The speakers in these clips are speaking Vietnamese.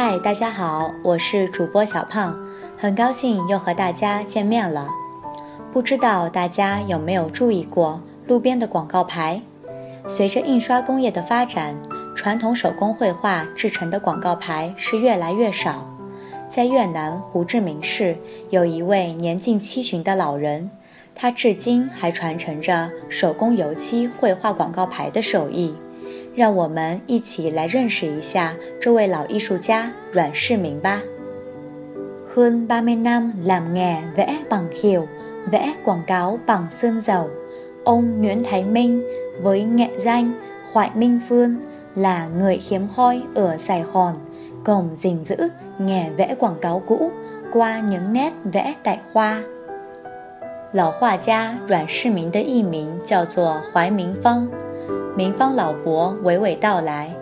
嗨，大家好，我是主播小胖，很高兴又和大家见面了。不知道大家有没有注意过路边的广告牌？随着印刷工业的发展，传统手工绘画制成的广告牌是越来越少。在越南胡志明市，有一位年近七旬的老人，他至今还传承着手工油漆绘画广告牌的手艺。让我们一起来认识一下这位老艺术家阮世明吧。Hơn 30 năm làm nghề vẽ bằng thiều, vẽ quảng cáo bằng sơn dầu, ông Nguyễn Thái Minh với nghệ danh Khoại Minh Phương là người hiếm hoi ở Sài Gòn, cùng gìn giữ nghề vẽ quảng cáo cũ qua những nét vẽ đại hoa. 老画家阮世明的艺名叫做怀明芳。 明芳老伯娓娓道来，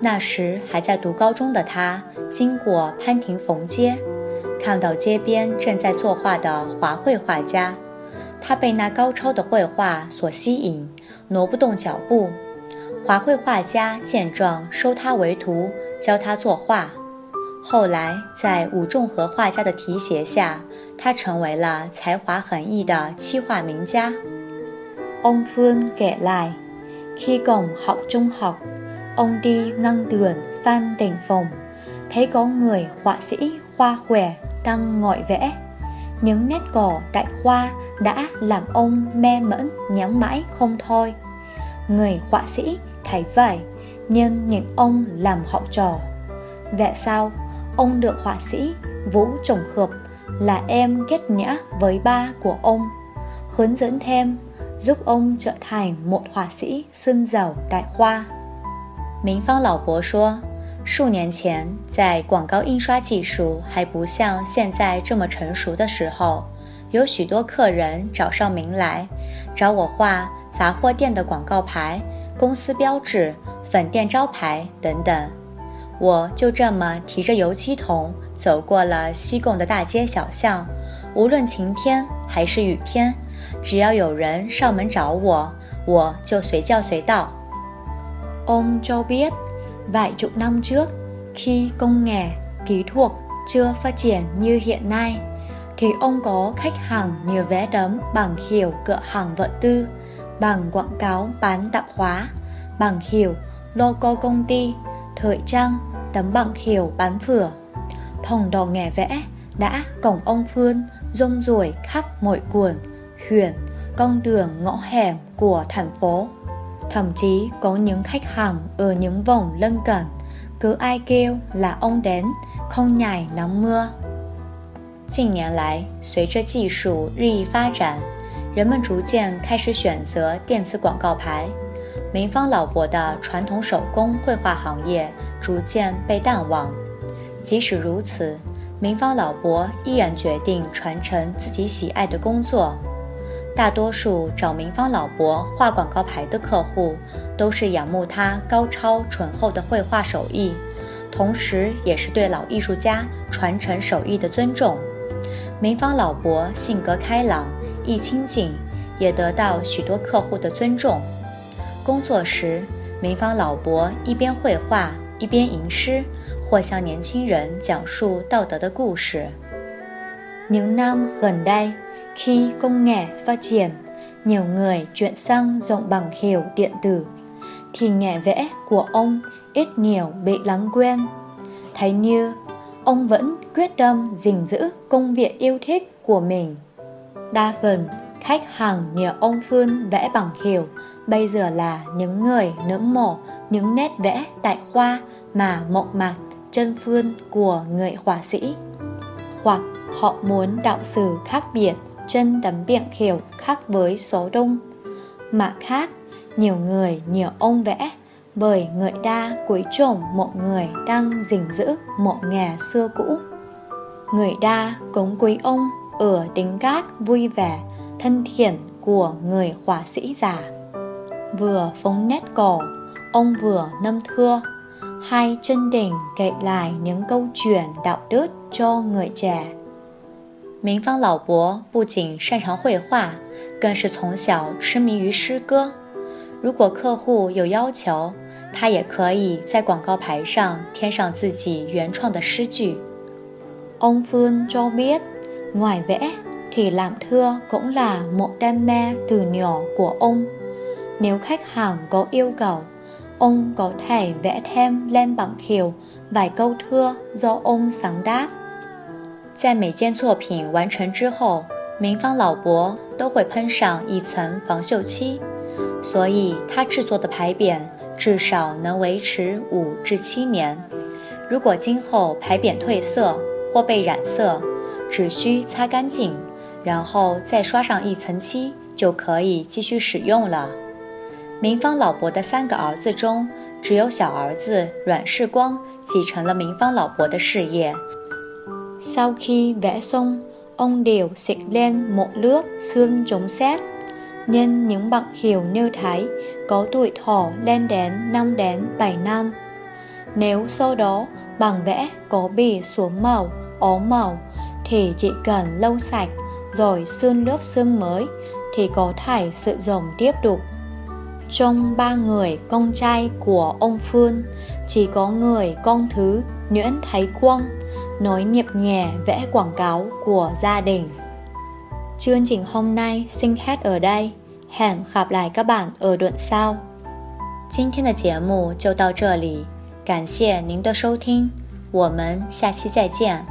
那时还在读高中的他，经过潘亭逢街，看到街边正在作画的华绘画家，他被那高超的绘画所吸引，挪不动脚步。华绘画家见状，收他为徒，教他作画。后来在武仲和画家的提携下，他成为了才华横溢的漆画名家。Ông Phương kể lại. Khi còn học trung học, ông đi ngang đường Phan Đình Phùng, thấy có người họa sĩ khoa khỏe đang ngồi vẽ. Những nét cỏ tại khoa đã làm ông mê mẫn nhắm mãi không thôi. Người họa sĩ thấy vậy nhưng nhìn ông làm học trò. Vậy sao ông được họa sĩ Vũ Trùng Hợp là em kết nhã với ba của ông hướng dẫn thêm giúp ông trở thành một họa sĩ 深造代花。明芳老伯说，数年前，在广告印刷技术还不像现在这么成熟的时候，有许多客人找上门来，找我画杂货店的广告牌、公司标志、粉店招牌等等。我就这么提着油漆桶走过了西贡的大街小巷，无论晴天还是雨天。只要有人上门找我，我就随叫随到。Ông cho biết, vài chục năm trước, khi công nghệ, kỹ thuật chưa phát triển như hiện nay, thì ông có khách hàng nhiều vé đấm bằng hiệu cửa hàng vật tư, bằng quảng cáo bán tạp hóa, bằng hiệu logo công ty, thời trang, tấm bằng hiệu bán phửa. Phòng đò nghề vẽ đã cổng ông Phương rung ruổi khắp mọi cuộn huyện, con đường ngõ hẻm của thành phố. Thậm chí có những khách hàng ở những vùng lân cận, cứ ai kêu là ông đến, không nhảy nắng mưa. 近年来，随着技术日益发展，人们逐渐开始选择电子广告牌，民芳老伯的传统手工绘画行业逐渐被淡忘。即使如此，民芳老伯依然决定传承自己喜爱的工作。大多数找明芳老伯画广告牌的客户，都是仰慕他高超醇厚的绘画手艺，同时也是对老艺术家传承手艺的尊重。明芳老伯性格开朗，易亲近，也得到许多客户的尊重。工作时，明芳老伯一边绘画，一边吟诗，或向年轻人讲述道德的故事。Những năm gần đây. Khi công nghệ phát triển, nhiều người chuyển sang dùng bằng hiệu điện tử, thì nghệ vẽ của ông ít nhiều bị lãng quên. Thấy như ông vẫn quyết tâm gìn giữ công việc yêu thích của mình. Đa phần, khách hàng nhờ ông Phương vẽ bằng hiểu bây giờ là những người ngưỡng mộ những nét vẽ tại khoa mà mộng mạc chân phương của người họa sĩ. Hoặc họ muốn đạo sử khác biệt chân tấm biển hiểu khác với số đông. Mà khác, nhiều người nhiều ông vẽ bởi người đa quý trổm một người đang gìn giữ một nghề xưa cũ. Người đa cống quý ông ở tính gác vui vẻ, thân thiện của người họa sĩ già. Vừa phóng nét cổ, ông vừa nâm thưa, hai chân đỉnh kể lại những câu chuyện đạo đức cho người trẻ 明芳老伯不仅擅长绘画，更是从小痴迷于诗歌。如果客户有要求， 他也可以在广告牌上添上自己原创的诗句。Ông Phương cho biết, ngoài vẽ thì làm thơ cũng là một đam mê từ nhỏ của ông. Nếu khách hàng có yêu cầu, ông có thể vẽ thêm lên bảng hiệu vài câu thơ do ông sáng tác。 在每件作品完成之后，明方老伯都会喷上一层防锈漆，所以他制作的牌匾至少能维持五至七年。如果今后牌匾褪色或被染色，只需擦干净，然后再刷上一层漆，就可以继续使用了。明方老伯的三个儿子中，只有小儿子阮世光继承了明方老伯的事业。Sau khi vẽ xong, ông đều xịt lên một lớp xương chống xét, nên những bậc hiểu như thái có tuổi thọ lên đến 5 đến 7 năm. Nếu sau đó bằng vẽ có bị xuống màu, ố màu, thì chỉ cần lâu sạch rồi xương lớp xương mới thì có thể sử dụng tiếp tục. Trong ba người con trai của ông Phương, chỉ có người con thứ Nguyễn Thái Quang nói nhịp nhẹ vẽ quảng cáo của gia đình. Chương trình hôm nay xin hết ở đây. Hẹn gặp lại các bạn ở đoạn sau. 今天的节目就到这里，感谢您的收听，我们下期再见。